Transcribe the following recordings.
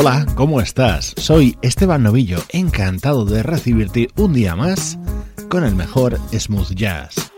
Hola, ¿cómo estás? Soy Esteban Novillo, encantado de recibirte un día más con el mejor smooth jazz.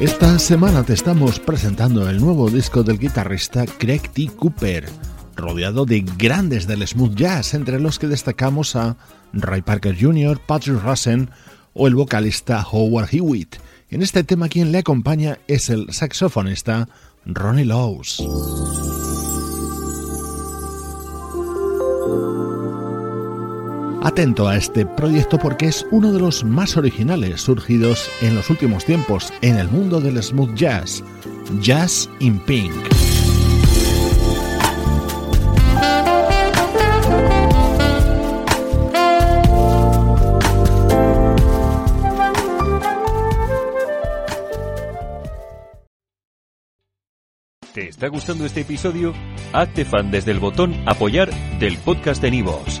Esta semana te estamos presentando el nuevo disco del guitarrista Craig T. Cooper, rodeado de grandes del smooth jazz, entre los que destacamos a Ray Parker Jr., Patrick Russen o el vocalista Howard Hewitt. En este tema quien le acompaña es el saxofonista Ronnie Lowes. Atento a este proyecto porque es uno de los más originales surgidos en los últimos tiempos en el mundo del smooth jazz, Jazz in Pink. ¿Te está gustando este episodio? Hazte fan desde el botón apoyar del podcast de Nivos.